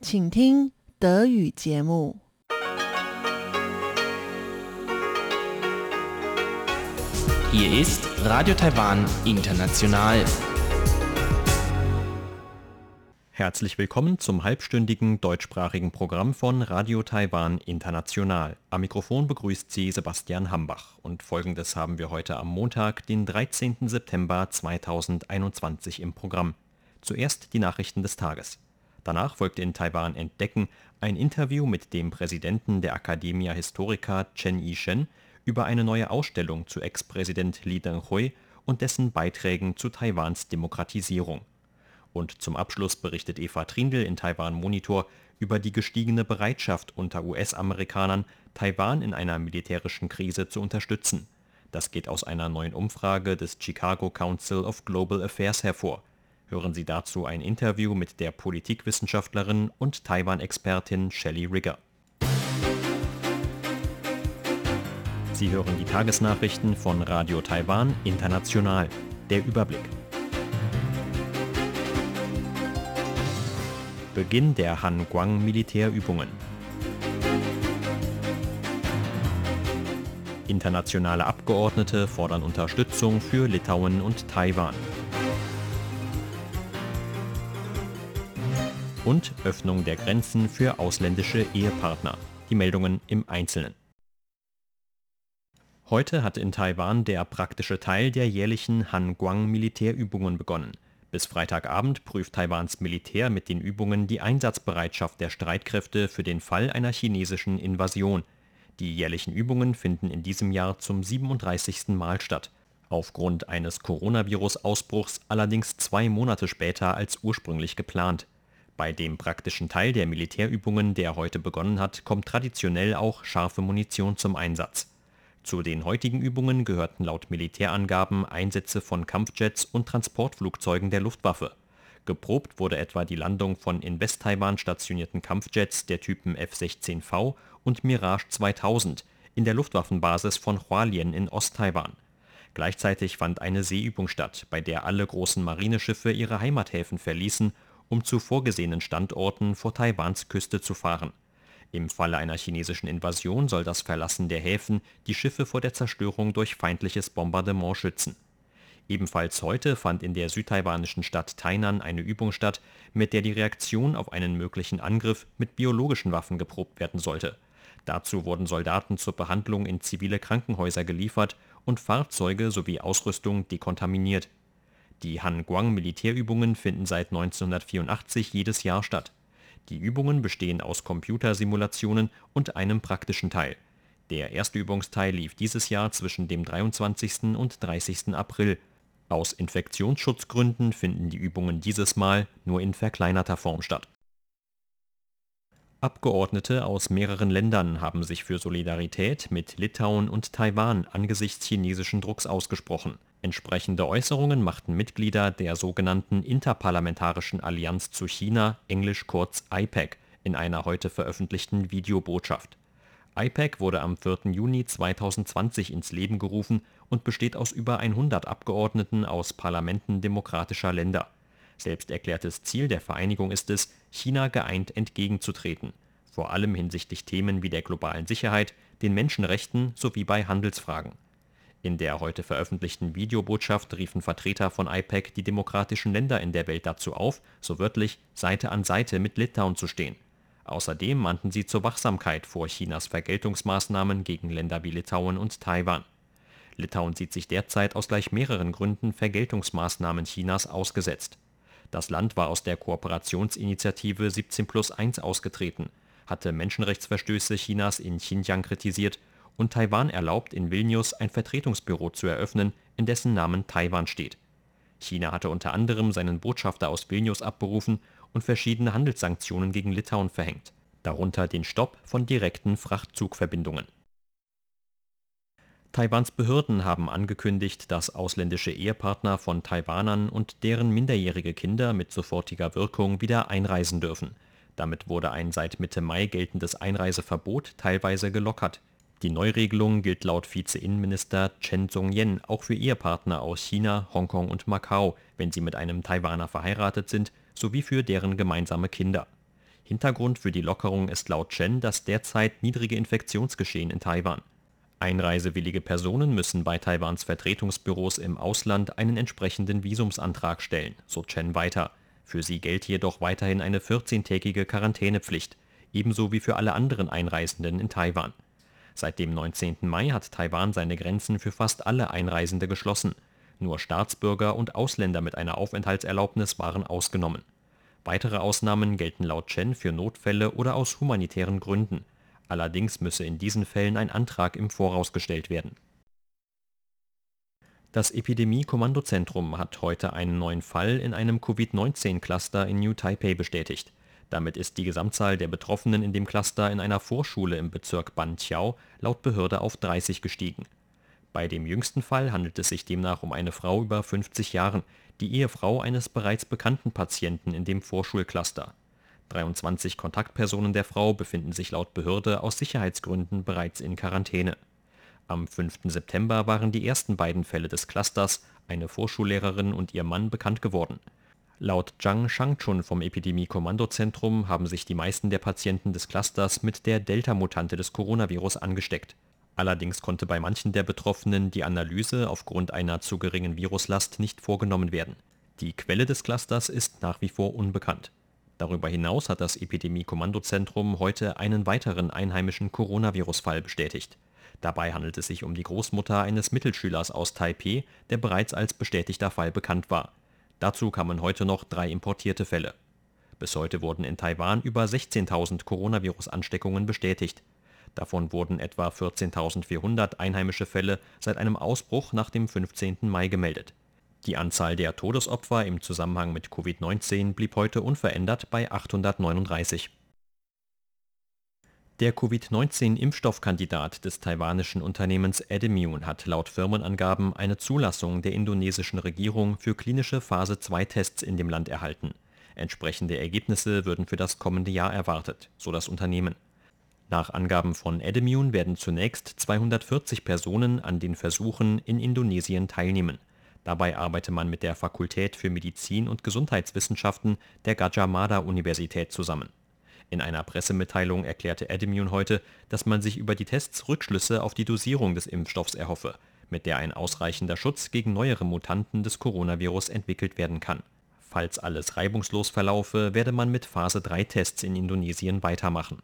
请听德语节目。 Hier ist Radio Taiwan International. Herzlich willkommen zum halbstündigen deutschsprachigen Programm von Radio Taiwan International. Am Mikrofon begrüßt Sie Sebastian Hambach und folgendes haben wir heute am Montag, den 13. September 2021 im Programm. Zuerst die Nachrichten des Tages. Danach folgte in Taiwan Entdecken ein Interview mit dem Präsidenten der Academia Historica Chen Yishen über eine neue Ausstellung zu Ex-Präsident Lee Teng-hui und dessen Beiträgen zu Taiwans Demokratisierung. Und zum Abschluss berichtet Eva Trindl in Taiwan Monitor über die gestiegene Bereitschaft unter US-Amerikanern, Taiwan in einer militärischen Krise zu unterstützen. Das geht aus einer neuen Umfrage des Chicago Council of Global Affairs hervor. Hören Sie dazu ein Interview mit der Politikwissenschaftlerin und Taiwan-Expertin Shelley Rigger. Sie hören die Tagesnachrichten von Radio Taiwan International. Der Überblick. Beginn der Han-Guang Militärübungen. Internationale Abgeordnete fordern Unterstützung für Litauen und Taiwan. Und Öffnung der Grenzen für ausländische Ehepartner. Die Meldungen im Einzelnen. Heute hat in Taiwan der praktische Teil der jährlichen Han-Guang-Militärübungen begonnen. Bis Freitagabend prüft Taiwans Militär mit den Übungen die Einsatzbereitschaft der Streitkräfte für den Fall einer chinesischen Invasion. Die jährlichen Übungen finden in diesem Jahr zum 37. Mal statt. Aufgrund eines Coronavirus-Ausbruchs allerdings zwei Monate später als ursprünglich geplant. Bei dem praktischen Teil der Militärübungen, der heute begonnen hat, kommt traditionell auch scharfe Munition zum Einsatz. Zu den heutigen Übungen gehörten laut Militärangaben Einsätze von Kampfjets und Transportflugzeugen der Luftwaffe. Geprobt wurde etwa die Landung von in West-Taiwan stationierten Kampfjets der Typen F-16V und Mirage 2000 in der Luftwaffenbasis von Hualien in Ost-Taiwan. Gleichzeitig fand eine Seeübung statt, bei der alle großen Marineschiffe ihre Heimathäfen verließen, um zu vorgesehenen Standorten vor Taiwans Küste zu fahren. Im Falle einer chinesischen Invasion soll das Verlassen der Häfen die Schiffe vor der Zerstörung durch feindliches Bombardement schützen. Ebenfalls heute fand in der südtaiwanischen Stadt Tainan eine Übung statt, mit der die Reaktion auf einen möglichen Angriff mit biologischen Waffen geprobt werden sollte. Dazu wurden Soldaten zur Behandlung in zivile Krankenhäuser geliefert und Fahrzeuge sowie Ausrüstung dekontaminiert. Die Han-Guang-Militärübungen finden seit 1984 jedes Jahr statt. Die Übungen bestehen aus Computersimulationen und einem praktischen Teil. Der erste Übungsteil lief dieses Jahr zwischen dem 23. und 30. April. Aus Infektionsschutzgründen finden die Übungen dieses Mal nur in verkleinerter Form statt. Abgeordnete aus mehreren Ländern haben sich für Solidarität mit Litauen und Taiwan angesichts chinesischen Drucks ausgesprochen. Entsprechende Äußerungen machten Mitglieder der sogenannten Interparlamentarischen Allianz zu China, englisch kurz IPAC, in einer heute veröffentlichten Videobotschaft. IPAC wurde am 4. Juni 2020 ins Leben gerufen und besteht aus über 100 Abgeordneten aus Parlamenten demokratischer Länder. Selbst erklärtes Ziel der Vereinigung ist es, China geeint entgegenzutreten, vor allem hinsichtlich Themen wie der globalen Sicherheit, den Menschenrechten sowie bei Handelsfragen. In der heute veröffentlichten Videobotschaft riefen Vertreter von IPAC die demokratischen Länder in der Welt dazu auf, so wörtlich Seite an Seite mit Litauen zu stehen. Außerdem mahnten sie zur Wachsamkeit vor Chinas Vergeltungsmaßnahmen gegen Länder wie Litauen und Taiwan. Litauen sieht sich derzeit aus gleich mehreren Gründen Vergeltungsmaßnahmen Chinas ausgesetzt. Das Land war aus der Kooperationsinitiative 17 plus 1 ausgetreten, hatte Menschenrechtsverstöße Chinas in Xinjiang kritisiert und Taiwan erlaubt, in Vilnius ein Vertretungsbüro zu eröffnen, in dessen Namen Taiwan steht. China hatte unter anderem seinen Botschafter aus Vilnius abberufen und verschiedene Handelssanktionen gegen Litauen verhängt, darunter den Stopp von direkten Frachtzugverbindungen. Taiwans Behörden haben angekündigt, dass ausländische Ehepartner von Taiwanern und deren minderjährige Kinder mit sofortiger Wirkung wieder einreisen dürfen. Damit wurde ein seit Mitte Mai geltendes Einreiseverbot teilweise gelockert. Die Neuregelung gilt laut Vize-Innenminister Chen Song-yen auch für Ehepartner aus China, Hongkong und Macau, wenn sie mit einem Taiwaner verheiratet sind, sowie für deren gemeinsame Kinder. Hintergrund für die Lockerung ist laut Chen das derzeit niedrige Infektionsgeschehen in Taiwan. Einreisewillige Personen müssen bei Taiwans Vertretungsbüros im Ausland einen entsprechenden Visumsantrag stellen, so Chen weiter. Für sie gelte jedoch weiterhin eine 14-tägige Quarantänepflicht, ebenso wie für alle anderen Einreisenden in Taiwan. Seit dem 19. Mai hat Taiwan seine Grenzen für fast alle Einreisende geschlossen. Nur Staatsbürger und Ausländer mit einer Aufenthaltserlaubnis waren ausgenommen. Weitere Ausnahmen gelten laut Chen für Notfälle oder aus humanitären Gründen. Allerdings müsse in diesen Fällen ein Antrag im Voraus gestellt werden. Das Epidemie-Kommandozentrum hat heute einen neuen Fall in einem Covid-19-Cluster in New Taipei bestätigt. Damit ist die Gesamtzahl der Betroffenen in dem Cluster in einer Vorschule im Bezirk Banqiao laut Behörde auf 30 gestiegen. Bei dem jüngsten Fall handelt es sich demnach um eine Frau über 50 Jahren, die Ehefrau eines bereits bekannten Patienten in dem Vorschulcluster. 23 Kontaktpersonen der Frau befinden sich laut Behörde aus Sicherheitsgründen bereits in Quarantäne. Am 5. September waren die ersten beiden Fälle des Clusters, eine Vorschullehrerin und ihr Mann, bekannt geworden. Laut Zhang Shangchun vom Epidemie-Kommandozentrum haben sich die meisten der Patienten des Clusters mit der Delta-Mutante des Coronavirus angesteckt. Allerdings konnte bei manchen der Betroffenen die Analyse aufgrund einer zu geringen Viruslast nicht vorgenommen werden. Die Quelle des Clusters ist nach wie vor unbekannt. Darüber hinaus hat das Epidemie-Kommandozentrum heute einen weiteren einheimischen Coronavirus-Fall bestätigt. Dabei handelt es sich um die Großmutter eines Mittelschülers aus Taipeh, der bereits als bestätigter Fall bekannt war. Dazu kamen heute noch drei importierte Fälle. Bis heute wurden in Taiwan über 16.000 Coronavirus-Ansteckungen bestätigt. Davon wurden etwa 14.400 einheimische Fälle seit einem Ausbruch nach dem 15. Mai gemeldet. Die Anzahl der Todesopfer im Zusammenhang mit Covid-19 blieb heute unverändert bei 839. Der Covid-19-Impfstoffkandidat des taiwanischen Unternehmens Edimune hat laut Firmenangaben eine Zulassung der indonesischen Regierung für klinische Phase-2-Tests in dem Land erhalten. Entsprechende Ergebnisse würden für das kommende Jahr erwartet, so das Unternehmen. Nach Angaben von Edimune werden zunächst 240 Personen an den Versuchen in Indonesien teilnehmen. Dabei arbeite man mit der Fakultät für Medizin und Gesundheitswissenschaften der Gajah Mada Universität zusammen in einer Pressemitteilung erklärte Edimune heute, dass man sich über die Tests Rückschlüsse auf die Dosierung des Impfstoffs erhoffe, mit der ein ausreichender Schutz gegen neuere Mutanten des Coronavirus entwickelt werden kann. Falls alles reibungslos verlaufe, werde man mit Phase-3-Tests in Indonesien weitermachen.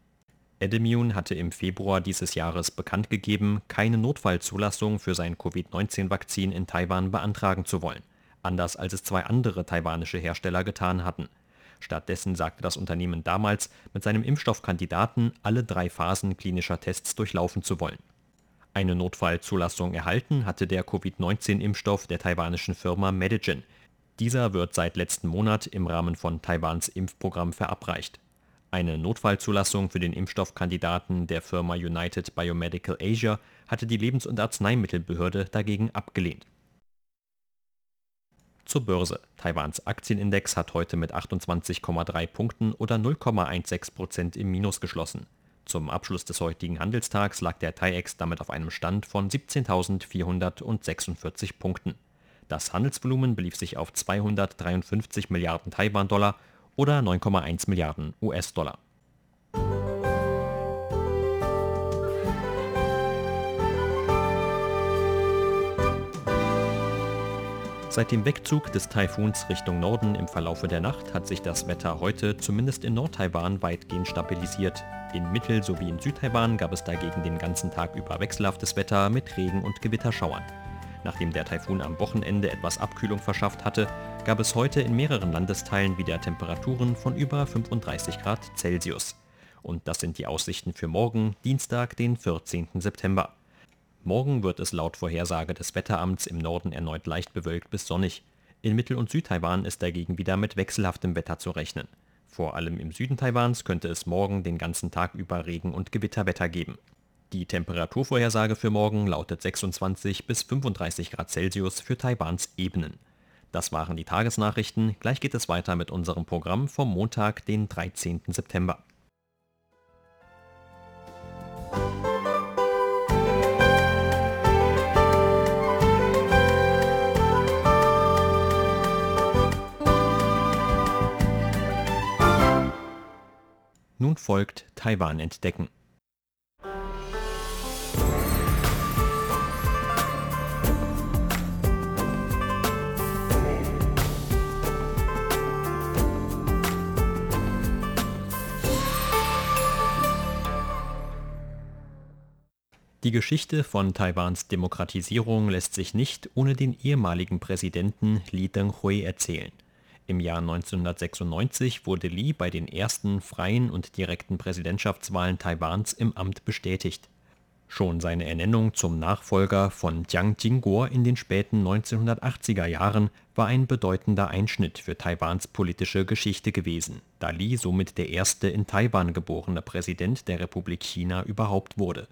Edimune hatte im Februar dieses Jahres bekannt gegeben, keine Notfallzulassung für sein Covid-19-Vakzin in Taiwan beantragen zu wollen, anders als es zwei andere taiwanische Hersteller getan hatten Stattdessen sagte das Unternehmen damals, mit seinem Impfstoffkandidaten alle drei Phasen klinischer Tests durchlaufen zu wollen. Eine Notfallzulassung erhalten hatte der Covid-19-Impfstoff der taiwanischen Firma Medigen. Dieser wird seit letzten Monat im Rahmen von Taiwans Impfprogramm verabreicht. Eine Notfallzulassung für den Impfstoffkandidaten der Firma United Biomedical Asia hatte die Lebens- und Arzneimittelbehörde dagegen abgelehnt zur Börse. Taiwans Aktienindex hat heute mit 28,3 Punkten oder 0,16 Prozent im Minus geschlossen. Zum Abschluss des heutigen Handelstags lag der TAIEX damit auf einem Stand von 17.446 Punkten. Das Handelsvolumen belief sich auf 253 Milliarden Taiwan-Dollar oder 9,1 Milliarden US-Dollar. Seit dem Wegzug des Taifuns Richtung Norden im Verlaufe der Nacht hat sich das Wetter heute zumindest in Nordtaiwan weitgehend stabilisiert. In Mittel- sowie in Südtaiwan gab es dagegen den ganzen Tag über wechselhaftes Wetter mit Regen- und Gewitterschauern. Nachdem der Taifun am Wochenende etwas Abkühlung verschafft hatte, gab es heute in mehreren Landesteilen wieder Temperaturen von über 35 Grad Celsius. Und das sind die Aussichten für morgen, Dienstag, den 14. September. Morgen wird es laut Vorhersage des Wetteramts im Norden erneut leicht bewölkt bis sonnig. In Mittel- und Südtaiwan ist dagegen wieder mit wechselhaftem Wetter zu rechnen. Vor allem im Süden Taiwans könnte es morgen den ganzen Tag über Regen- und Gewitterwetter geben. Die Temperaturvorhersage für morgen lautet 26 bis 35 Grad Celsius für Taiwans Ebenen. Das waren die Tagesnachrichten. Gleich geht es weiter mit unserem Programm vom Montag, den 13. September. Nun folgt Taiwan entdecken. Die Geschichte von Taiwans Demokratisierung lässt sich nicht ohne den ehemaligen Präsidenten Li Denghui erzählen. Im Jahr 1996 wurde Li bei den ersten freien und direkten Präsidentschaftswahlen Taiwans im Amt bestätigt. Schon seine Ernennung zum Nachfolger von Jiang Jingguo in den späten 1980er Jahren war ein bedeutender Einschnitt für Taiwans politische Geschichte gewesen, da Li somit der erste in Taiwan geborene Präsident der Republik China überhaupt wurde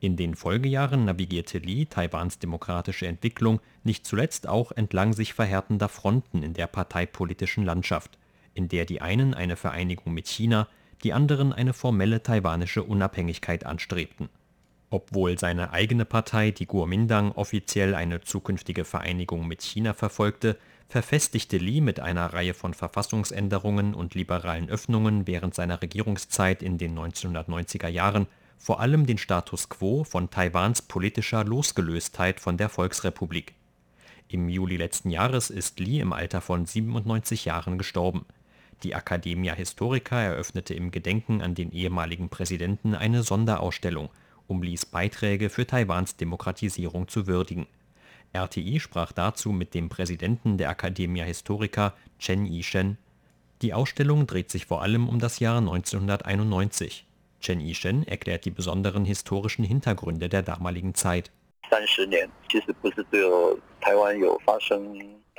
in den Folgejahren navigierte Li Taiwans demokratische Entwicklung nicht zuletzt auch entlang sich verhärtender Fronten in der parteipolitischen Landschaft, in der die einen eine Vereinigung mit China, die anderen eine formelle taiwanische Unabhängigkeit anstrebten. Obwohl seine eigene Partei, die Kuomintang, offiziell eine zukünftige Vereinigung mit China verfolgte, verfestigte Li mit einer Reihe von Verfassungsänderungen und liberalen Öffnungen während seiner Regierungszeit in den 1990er Jahren vor allem den Status quo von Taiwans politischer Losgelöstheit von der Volksrepublik. Im Juli letzten Jahres ist Li im Alter von 97 Jahren gestorben. Die Academia Historica eröffnete im Gedenken an den ehemaligen Präsidenten eine Sonderausstellung, um Lis Beiträge für Taiwans Demokratisierung zu würdigen. RTI sprach dazu mit dem Präsidenten der Academia Historica, Chen Yishen. Die Ausstellung dreht sich vor allem um das Jahr 1991. Chen Yishen erklärt die besonderen historischen Hintergründe der damaligen Zeit.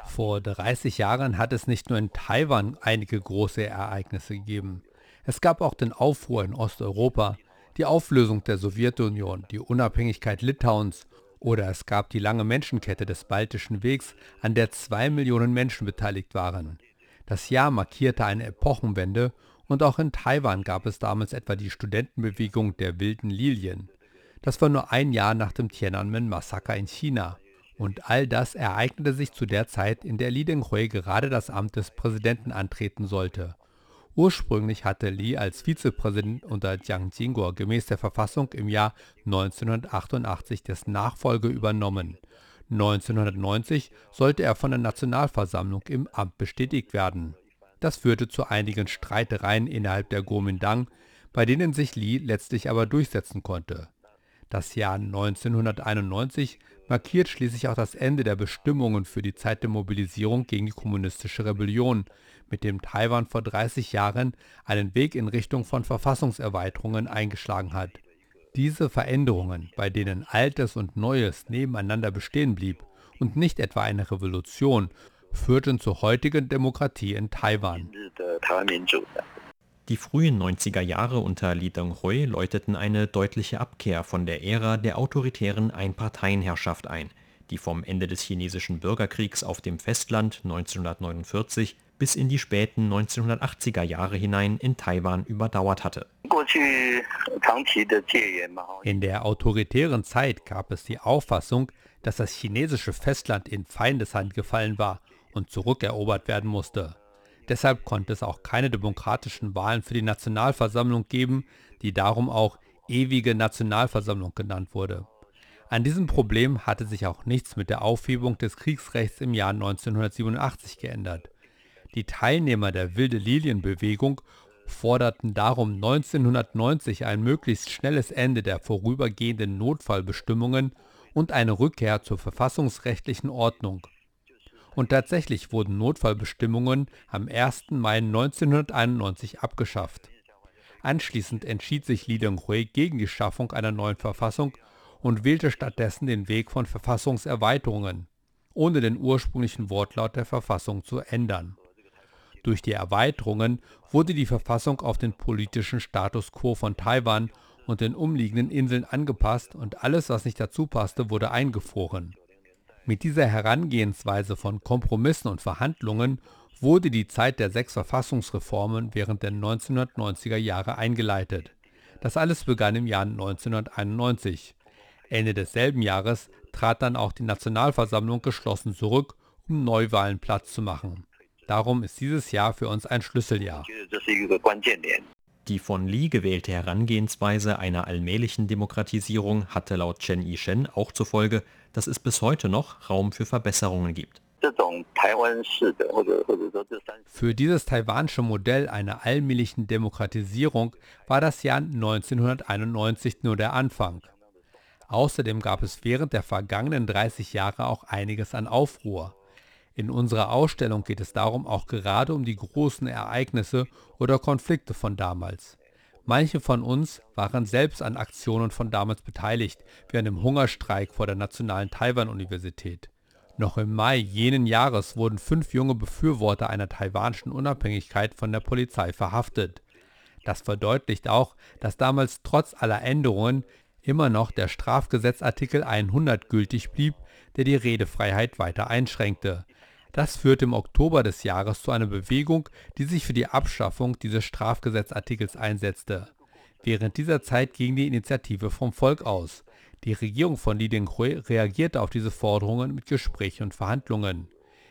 Vor 30 Jahren hat es nicht nur in Taiwan einige große Ereignisse gegeben. Es gab auch den Aufruhr in Osteuropa, die Auflösung der Sowjetunion, die Unabhängigkeit Litauens oder es gab die lange Menschenkette des Baltischen Wegs, an der zwei Millionen Menschen beteiligt waren. Das Jahr markierte eine Epochenwende und auch in Taiwan gab es damals etwa die Studentenbewegung der wilden Lilien. Das war nur ein Jahr nach dem Tiananmen-Massaker in China. Und all das ereignete sich zu der Zeit, in der Li Denghui gerade das Amt des Präsidenten antreten sollte. Ursprünglich hatte Li als Vizepräsident unter Jiang Jingguo gemäß der Verfassung im Jahr 1988 dessen Nachfolge übernommen. 1990 sollte er von der Nationalversammlung im Amt bestätigt werden. Das führte zu einigen Streitereien innerhalb der Kuomintang, bei denen sich Li letztlich aber durchsetzen konnte. Das Jahr 1991 markiert schließlich auch das Ende der Bestimmungen für die Zeit der Mobilisierung gegen die kommunistische Rebellion, mit dem Taiwan vor 30 Jahren einen Weg in Richtung von Verfassungserweiterungen eingeschlagen hat. Diese Veränderungen, bei denen Altes und Neues nebeneinander bestehen blieb und nicht etwa eine Revolution, führten zur heutigen Demokratie in Taiwan. Die frühen 90er Jahre unter Li Denghui läuteten eine deutliche Abkehr von der Ära der autoritären Einparteienherrschaft ein, die vom Ende des chinesischen Bürgerkriegs auf dem Festland 1949 bis in die späten 1980er Jahre hinein in Taiwan überdauert hatte. In der autoritären Zeit gab es die Auffassung, dass das chinesische Festland in Feindeshand gefallen war und zurückerobert werden musste. Deshalb konnte es auch keine demokratischen Wahlen für die Nationalversammlung geben, die darum auch ewige Nationalversammlung genannt wurde. An diesem Problem hatte sich auch nichts mit der Aufhebung des Kriegsrechts im Jahr 1987 geändert. Die Teilnehmer der Wilde Lilienbewegung forderten darum 1990 ein möglichst schnelles Ende der vorübergehenden Notfallbestimmungen und eine Rückkehr zur verfassungsrechtlichen Ordnung. Und tatsächlich wurden Notfallbestimmungen am 1. Mai 1991 abgeschafft. Anschließend entschied sich Li Denghui gegen die Schaffung einer neuen Verfassung und wählte stattdessen den Weg von Verfassungserweiterungen, ohne den ursprünglichen Wortlaut der Verfassung zu ändern. Durch die Erweiterungen wurde die Verfassung auf den politischen Status quo von Taiwan und den umliegenden Inseln angepasst und alles, was nicht dazu passte, wurde eingefroren. Mit dieser Herangehensweise von Kompromissen und Verhandlungen wurde die Zeit der sechs Verfassungsreformen während der 1990er Jahre eingeleitet. Das alles begann im Jahr 1991. Ende desselben Jahres trat dann auch die Nationalversammlung geschlossen zurück, um Neuwahlen Platz zu machen. Darum ist dieses Jahr für uns ein Schlüsseljahr. Die von Li gewählte Herangehensweise einer allmählichen Demokratisierung hatte laut Chen Yishen auch zur Folge, dass es bis heute noch Raum für Verbesserungen gibt. Für dieses taiwanische Modell einer allmählichen Demokratisierung war das Jahr 1991 nur der Anfang. Außerdem gab es während der vergangenen 30 Jahre auch einiges an Aufruhr. In unserer Ausstellung geht es darum auch gerade um die großen Ereignisse oder Konflikte von damals. Manche von uns waren selbst an Aktionen von damals beteiligt, wie an dem Hungerstreik vor der Nationalen Taiwan-Universität. Noch im Mai jenen Jahres wurden fünf junge Befürworter einer taiwanischen Unabhängigkeit von der Polizei verhaftet. Das verdeutlicht auch, dass damals trotz aller Änderungen immer noch der Strafgesetzartikel 100 gültig blieb, der die Redefreiheit weiter einschränkte. Das führte im Oktober des Jahres zu einer Bewegung, die sich für die Abschaffung dieses Strafgesetzartikels einsetzte. Während dieser Zeit ging die Initiative vom Volk aus. Die Regierung von Li Denghui reagierte auf diese Forderungen mit Gesprächen und Verhandlungen.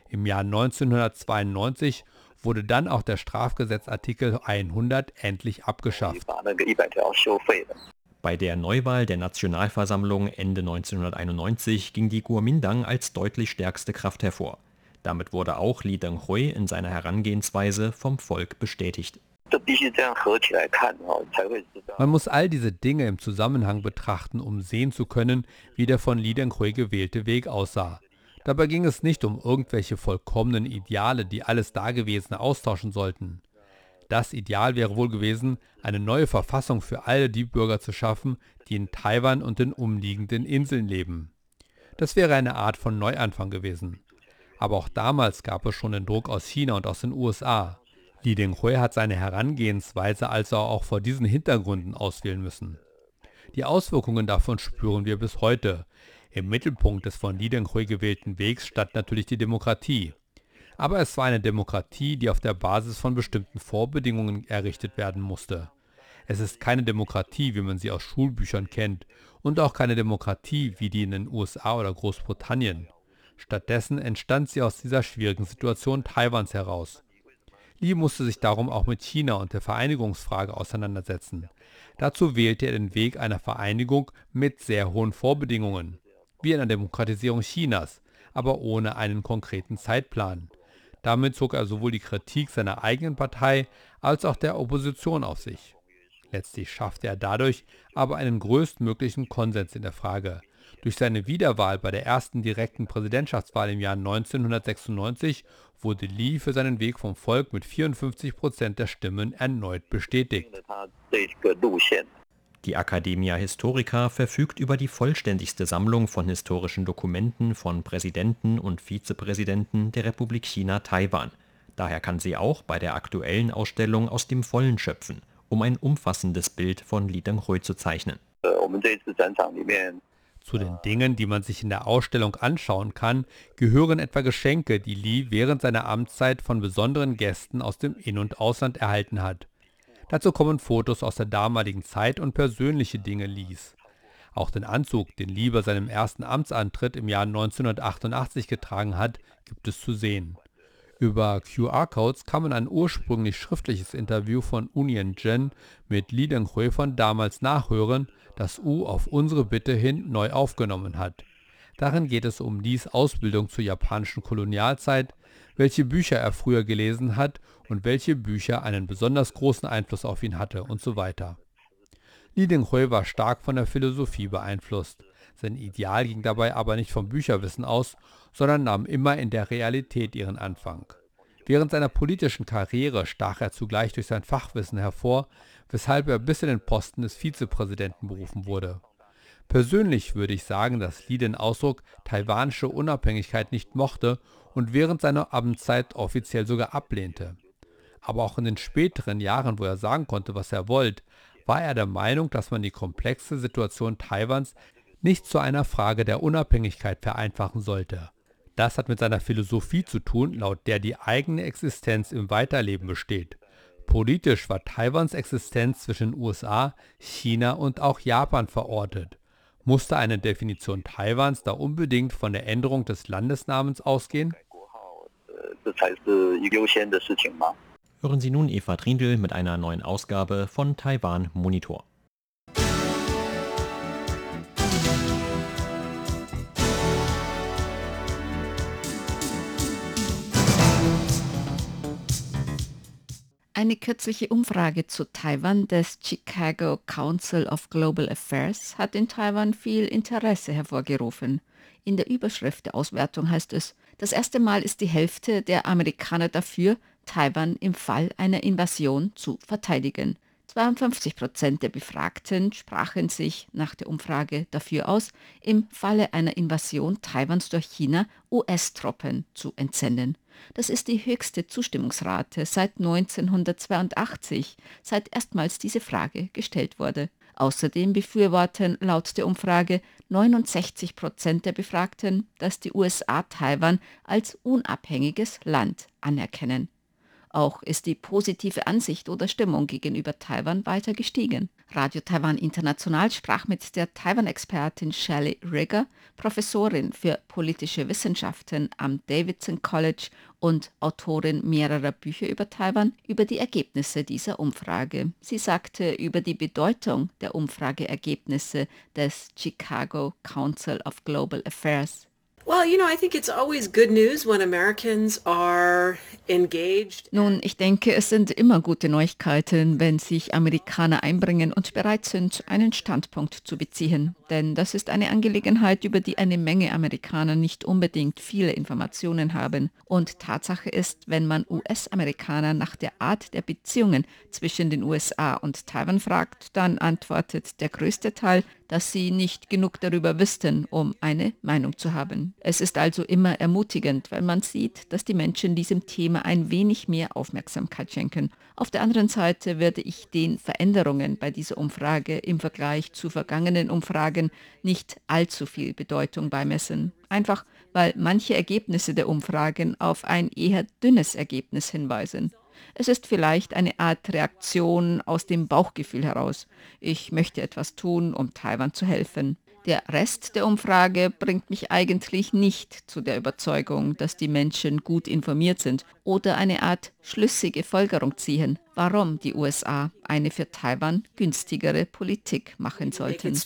Im Jahr 1992 wurde dann auch der Strafgesetzartikel 100 endlich abgeschafft. Bei der Neuwahl der Nationalversammlung Ende 1991 ging die Kuomintang als deutlich stärkste Kraft hervor. Damit wurde auch Li Denghui in seiner Herangehensweise vom Volk bestätigt. Man muss all diese Dinge im Zusammenhang betrachten, um sehen zu können, wie der von Li Denghui gewählte Weg aussah. Dabei ging es nicht um irgendwelche vollkommenen Ideale, die alles Dagewesene austauschen sollten. Das Ideal wäre wohl gewesen, eine neue Verfassung für alle die Bürger zu schaffen, die in Taiwan und den umliegenden Inseln leben. Das wäre eine Art von Neuanfang gewesen. Aber auch damals gab es schon den Druck aus China und aus den USA. Li Denghui hat seine Herangehensweise also auch vor diesen Hintergründen auswählen müssen. Die Auswirkungen davon spüren wir bis heute. Im Mittelpunkt des von Li Denghui gewählten Wegs stand natürlich die Demokratie. Aber es war eine Demokratie, die auf der Basis von bestimmten Vorbedingungen errichtet werden musste. Es ist keine Demokratie, wie man sie aus Schulbüchern kennt, und auch keine Demokratie wie die in den USA oder Großbritannien. Stattdessen entstand sie aus dieser schwierigen Situation Taiwans heraus. Li musste sich darum auch mit China und der Vereinigungsfrage auseinandersetzen. Dazu wählte er den Weg einer Vereinigung mit sehr hohen Vorbedingungen, wie in der Demokratisierung Chinas, aber ohne einen konkreten Zeitplan. Damit zog er sowohl die Kritik seiner eigenen Partei als auch der Opposition auf sich. Letztlich schaffte er dadurch aber einen größtmöglichen Konsens in der Frage. Durch seine Wiederwahl bei der ersten direkten Präsidentschaftswahl im Jahr 1996 wurde Li für seinen Weg vom Volk mit 54 Prozent der Stimmen erneut bestätigt. Die Academia Historica verfügt über die vollständigste Sammlung von historischen Dokumenten von Präsidenten und Vizepräsidenten der Republik China Taiwan. Daher kann sie auch bei der aktuellen Ausstellung aus dem Vollen schöpfen, um ein umfassendes Bild von Li Denghui zu zeichnen. Zu den Dingen, die man sich in der Ausstellung anschauen kann, gehören etwa Geschenke, die Li während seiner Amtszeit von besonderen Gästen aus dem In- und Ausland erhalten hat. Dazu kommen Fotos aus der damaligen Zeit und persönliche Dinge Lis. Auch den Anzug, den Li bei seinem ersten Amtsantritt im Jahr 1988 getragen hat, gibt es zu sehen. Über QR-Codes kann man ein ursprünglich schriftliches Interview von Unien Jen mit Li Denghui von damals nachhören, das U auf unsere Bitte hin neu aufgenommen hat. Darin geht es um Lis Ausbildung zur japanischen Kolonialzeit, welche Bücher er früher gelesen hat und welche Bücher einen besonders großen Einfluss auf ihn hatte und so weiter. Li Denghui war stark von der Philosophie beeinflusst. Sein Ideal ging dabei aber nicht vom Bücherwissen aus, sondern nahm immer in der Realität ihren Anfang. Während seiner politischen Karriere stach er zugleich durch sein Fachwissen hervor, weshalb er bis in den Posten des Vizepräsidenten berufen wurde. Persönlich würde ich sagen, dass Li den Ausdruck taiwanische Unabhängigkeit nicht mochte und während seiner Amtszeit offiziell sogar ablehnte. Aber auch in den späteren Jahren, wo er sagen konnte, was er wollte, war er der Meinung, dass man die komplexe Situation Taiwans nicht zu einer Frage der Unabhängigkeit vereinfachen sollte. Das hat mit seiner Philosophie zu tun, laut der die eigene Existenz im Weiterleben besteht. Politisch war Taiwans Existenz zwischen USA, China und auch Japan verortet. Musste eine Definition Taiwans da unbedingt von der Änderung des Landesnamens ausgehen? Hören Sie nun Eva Trindl mit einer neuen Ausgabe von Taiwan Monitor. Eine kürzliche Umfrage zu Taiwan des Chicago Council of Global Affairs hat in Taiwan viel Interesse hervorgerufen. In der Überschrift der Auswertung heißt es, das erste Mal ist die Hälfte der Amerikaner dafür, Taiwan im Fall einer Invasion zu verteidigen. 52 Prozent der Befragten sprachen sich nach der Umfrage dafür aus, im Falle einer Invasion Taiwans durch China US-Truppen zu entsenden. Das ist die höchste Zustimmungsrate seit 1982, seit erstmals diese Frage gestellt wurde. Außerdem befürworten laut der Umfrage 69 Prozent der Befragten, dass die USA Taiwan als unabhängiges Land anerkennen. Auch ist die positive Ansicht oder Stimmung gegenüber Taiwan weiter gestiegen. Radio Taiwan International sprach mit der Taiwan-Expertin Shelley Rigger, Professorin für politische Wissenschaften am Davidson College und Autorin mehrerer Bücher über Taiwan, über die Ergebnisse dieser Umfrage. Sie sagte über die Bedeutung der Umfrageergebnisse des Chicago Council of Global Affairs. Nun, ich denke, es sind immer gute Neuigkeiten, wenn sich Amerikaner einbringen und bereit sind, einen Standpunkt zu beziehen. Denn das ist eine Angelegenheit, über die eine Menge Amerikaner nicht unbedingt viele Informationen haben. Und Tatsache ist, wenn man US-Amerikaner nach der Art der Beziehungen zwischen den USA und Taiwan fragt, dann antwortet der größte Teil, dass sie nicht genug darüber wüssten, um eine Meinung zu haben. Es ist also immer ermutigend, wenn man sieht, dass die Menschen diesem Thema ein wenig mehr Aufmerksamkeit schenken. Auf der anderen Seite werde ich den Veränderungen bei dieser Umfrage im Vergleich zu vergangenen Umfragen nicht allzu viel Bedeutung beimessen. Einfach weil manche Ergebnisse der Umfragen auf ein eher dünnes Ergebnis hinweisen. Es ist vielleicht eine Art Reaktion aus dem Bauchgefühl heraus. Ich möchte etwas tun, um Taiwan zu helfen. Der Rest der Umfrage bringt mich eigentlich nicht zu der Überzeugung, dass die Menschen gut informiert sind oder eine Art schlüssige Folgerung ziehen, warum die USA eine für Taiwan günstigere Politik machen sollten.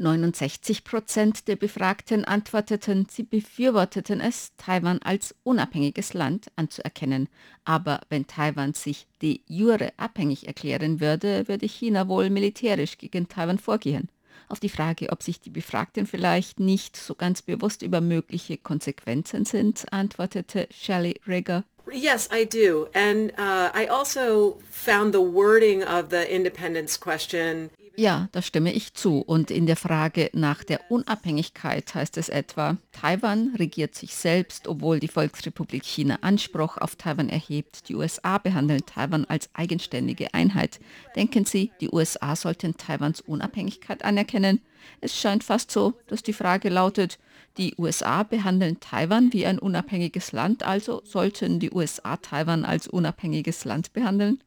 Policy a little bit more favorable to Taiwan. 69 Prozent der Befragten antworteten, sie befürworteten es, Taiwan als unabhängiges Land anzuerkennen. Aber wenn Taiwan sich de jure abhängig erklären würde, würde China wohl militärisch gegen Taiwan vorgehen. Auf die Frage, ob sich die Befragten vielleicht nicht so ganz bewusst über mögliche Konsequenzen sind, antwortete Shelley Rigger. Yes, I do. And uh, I also found the wording of the independence question ja, da stimme ich zu. Und in der Frage nach der Unabhängigkeit heißt es etwa, Taiwan regiert sich selbst, obwohl die Volksrepublik China Anspruch auf Taiwan erhebt. Die USA behandeln Taiwan als eigenständige Einheit. Denken Sie, die USA sollten Taiwans Unabhängigkeit anerkennen? Es scheint fast so, dass die Frage lautet, die USA behandeln Taiwan wie ein unabhängiges Land, also sollten die USA Taiwan als unabhängiges Land behandeln?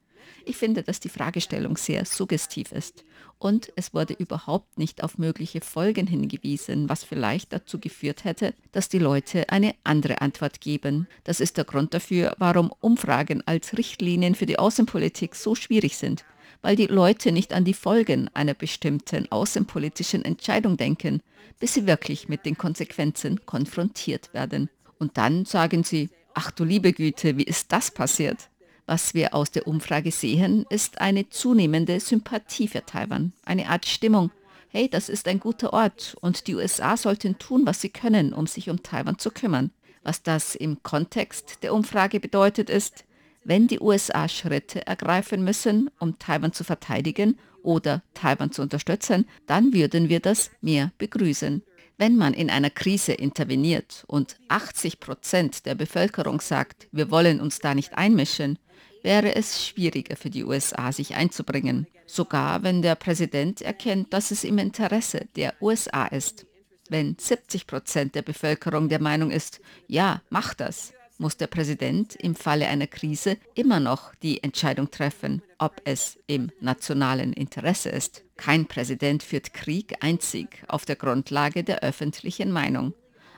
Ich finde, dass die Fragestellung sehr suggestiv ist und es wurde überhaupt nicht auf mögliche Folgen hingewiesen, was vielleicht dazu geführt hätte, dass die Leute eine andere Antwort geben. Das ist der Grund dafür, warum Umfragen als Richtlinien für die Außenpolitik so schwierig sind, weil die Leute nicht an die Folgen einer bestimmten außenpolitischen Entscheidung denken, bis sie wirklich mit den Konsequenzen konfrontiert werden. Und dann sagen sie, ach du liebe Güte, wie ist das passiert? Was wir aus der Umfrage sehen, ist eine zunehmende Sympathie für Taiwan, eine Art Stimmung. Hey, das ist ein guter Ort und die USA sollten tun, was sie können, um sich um Taiwan zu kümmern. Was das im Kontext der Umfrage bedeutet, ist, wenn die USA Schritte ergreifen müssen, um Taiwan zu verteidigen oder Taiwan zu unterstützen, dann würden wir das mehr begrüßen. Wenn man in einer Krise interveniert und 80 Prozent der Bevölkerung sagt, wir wollen uns da nicht einmischen, wäre es schwieriger für die USA, sich einzubringen, sogar wenn der Präsident erkennt, dass es im Interesse der USA ist. Wenn 70 Prozent der Bevölkerung der Meinung ist, ja, mach das, muss der Präsident im Falle einer Krise immer noch die Entscheidung treffen, ob es im nationalen Interesse ist. Kein Präsident führt Krieg einzig auf der Grundlage der öffentlichen Meinung.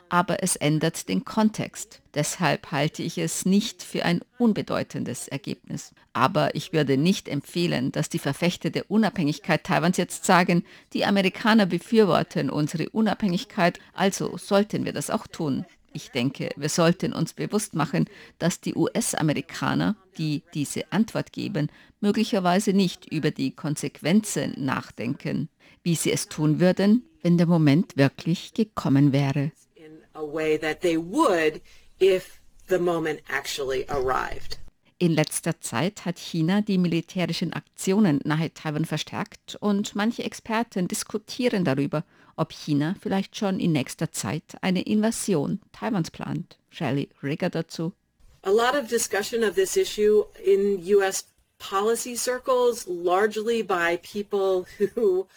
Aber es ändert den Kontext. Deshalb halte ich es nicht für ein unbedeutendes Ergebnis. Aber ich würde nicht empfehlen, dass die Verfechter der Unabhängigkeit Taiwans jetzt sagen, die Amerikaner befürworten unsere Unabhängigkeit, also sollten wir das auch tun. Ich denke, wir sollten uns bewusst machen, dass die US-Amerikaner, die diese Antwort geben, möglicherweise nicht über die Konsequenzen nachdenken, wie sie es tun würden, wenn der Moment wirklich gekommen wäre. In letzter Zeit hat China die militärischen Aktionen nahe Taiwan verstärkt und manche Experten diskutieren darüber, ob China vielleicht schon in nächster Zeit eine Invasion Taiwans plant. Shelley Rigger dazu. A lot of discussion of this issue in US policy circles, largely by people who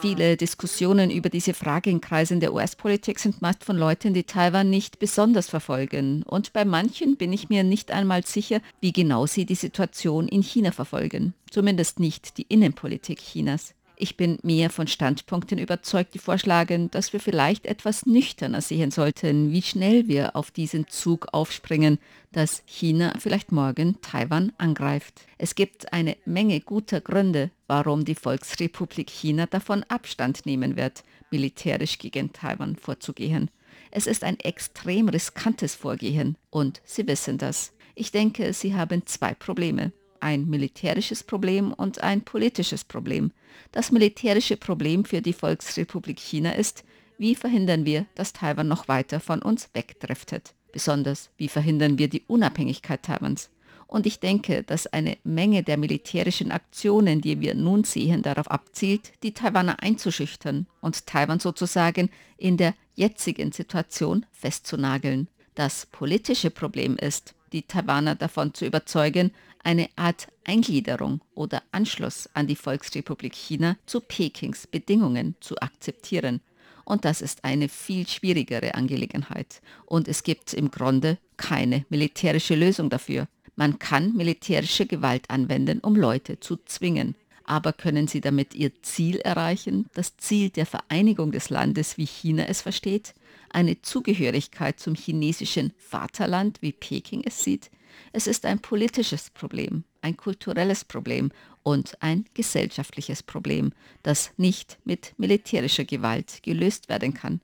Viele Diskussionen über diese Frage in Kreisen der US-Politik sind meist von Leuten, die Taiwan nicht besonders verfolgen. Und bei manchen bin ich mir nicht einmal sicher, wie genau sie die Situation in China verfolgen. Zumindest nicht die Innenpolitik Chinas. Ich bin mehr von Standpunkten überzeugt, die vorschlagen, dass wir vielleicht etwas nüchterner sehen sollten, wie schnell wir auf diesen Zug aufspringen, dass China vielleicht morgen Taiwan angreift. Es gibt eine Menge guter Gründe, warum die Volksrepublik China davon Abstand nehmen wird, militärisch gegen Taiwan vorzugehen. Es ist ein extrem riskantes Vorgehen und Sie wissen das. Ich denke, Sie haben zwei Probleme ein militärisches Problem und ein politisches Problem. Das militärische Problem für die Volksrepublik China ist, wie verhindern wir, dass Taiwan noch weiter von uns wegdriftet? Besonders, wie verhindern wir die Unabhängigkeit Taiwans? Und ich denke, dass eine Menge der militärischen Aktionen, die wir nun sehen, darauf abzielt, die Taiwaner einzuschüchtern und Taiwan sozusagen in der jetzigen Situation festzunageln. Das politische Problem ist, die Taiwaner davon zu überzeugen, eine Art Eingliederung oder Anschluss an die Volksrepublik China zu Pekings Bedingungen zu akzeptieren. Und das ist eine viel schwierigere Angelegenheit. Und es gibt im Grunde keine militärische Lösung dafür. Man kann militärische Gewalt anwenden, um Leute zu zwingen. Aber können sie damit ihr Ziel erreichen, das Ziel der Vereinigung des Landes, wie China es versteht? Eine Zugehörigkeit zum chinesischen Vaterland, wie Peking es sieht? Es ist ein politisches Problem, ein kulturelles Problem und ein gesellschaftliches Problem, das nicht mit militärischer Gewalt gelöst werden kann.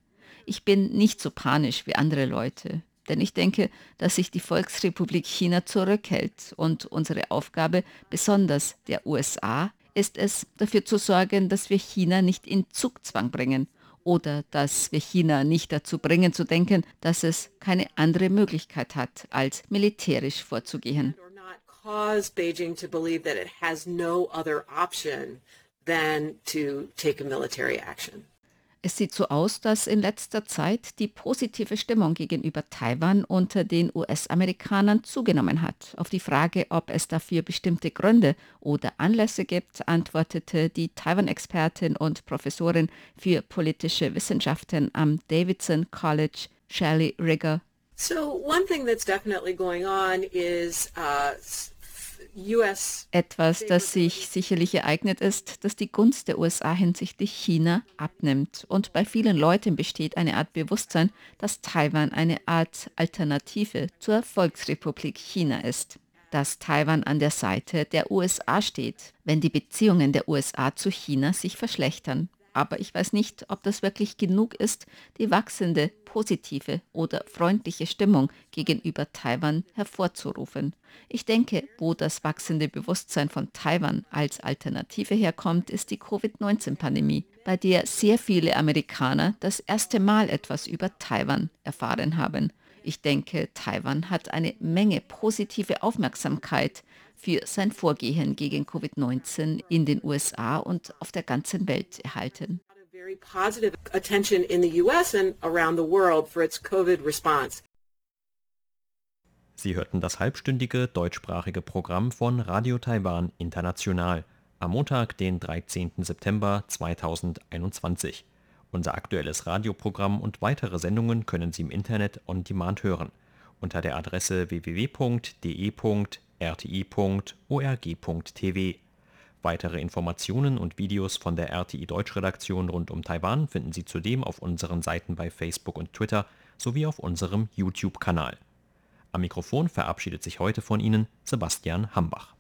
Ich bin nicht so panisch wie andere Leute, denn ich denke, dass sich die Volksrepublik China zurückhält und unsere Aufgabe, besonders der USA, ist es, dafür zu sorgen, dass wir China nicht in Zugzwang bringen oder dass wir China nicht dazu bringen zu denken, dass es keine andere Möglichkeit hat, als militärisch vorzugehen. than to take a military action. Es sieht so aus, dass in letzter Zeit die positive Stimmung gegenüber Taiwan unter den US-Amerikanern zugenommen hat. Auf die Frage, ob es dafür bestimmte Gründe oder Anlässe gibt, antwortete die Taiwan-Expertin und Professorin für politische Wissenschaften am Davidson College, Shelley Rigger. So one thing that's definitely going on is uh, etwas, das sich sicherlich ereignet ist, dass die Gunst der USA hinsichtlich China abnimmt. Und bei vielen Leuten besteht eine Art Bewusstsein, dass Taiwan eine Art Alternative zur Volksrepublik China ist. Dass Taiwan an der Seite der USA steht, wenn die Beziehungen der USA zu China sich verschlechtern aber ich weiß nicht, ob das wirklich genug ist, die wachsende positive oder freundliche Stimmung gegenüber Taiwan hervorzurufen. Ich denke, wo das wachsende Bewusstsein von Taiwan als Alternative herkommt, ist die Covid-19-Pandemie, bei der sehr viele Amerikaner das erste Mal etwas über Taiwan erfahren haben. Ich denke, Taiwan hat eine Menge positive Aufmerksamkeit für sein Vorgehen gegen Covid-19 in den USA und auf der ganzen Welt erhalten. Sie hörten das halbstündige deutschsprachige Programm von Radio Taiwan International am Montag, den 13. September 2021. Unser aktuelles Radioprogramm und weitere Sendungen können Sie im Internet on demand hören unter der Adresse www.de.de rti.org.tv. Weitere Informationen und Videos von der RTI Deutschredaktion rund um Taiwan finden Sie zudem auf unseren Seiten bei Facebook und Twitter sowie auf unserem YouTube-Kanal. Am Mikrofon verabschiedet sich heute von Ihnen Sebastian Hambach.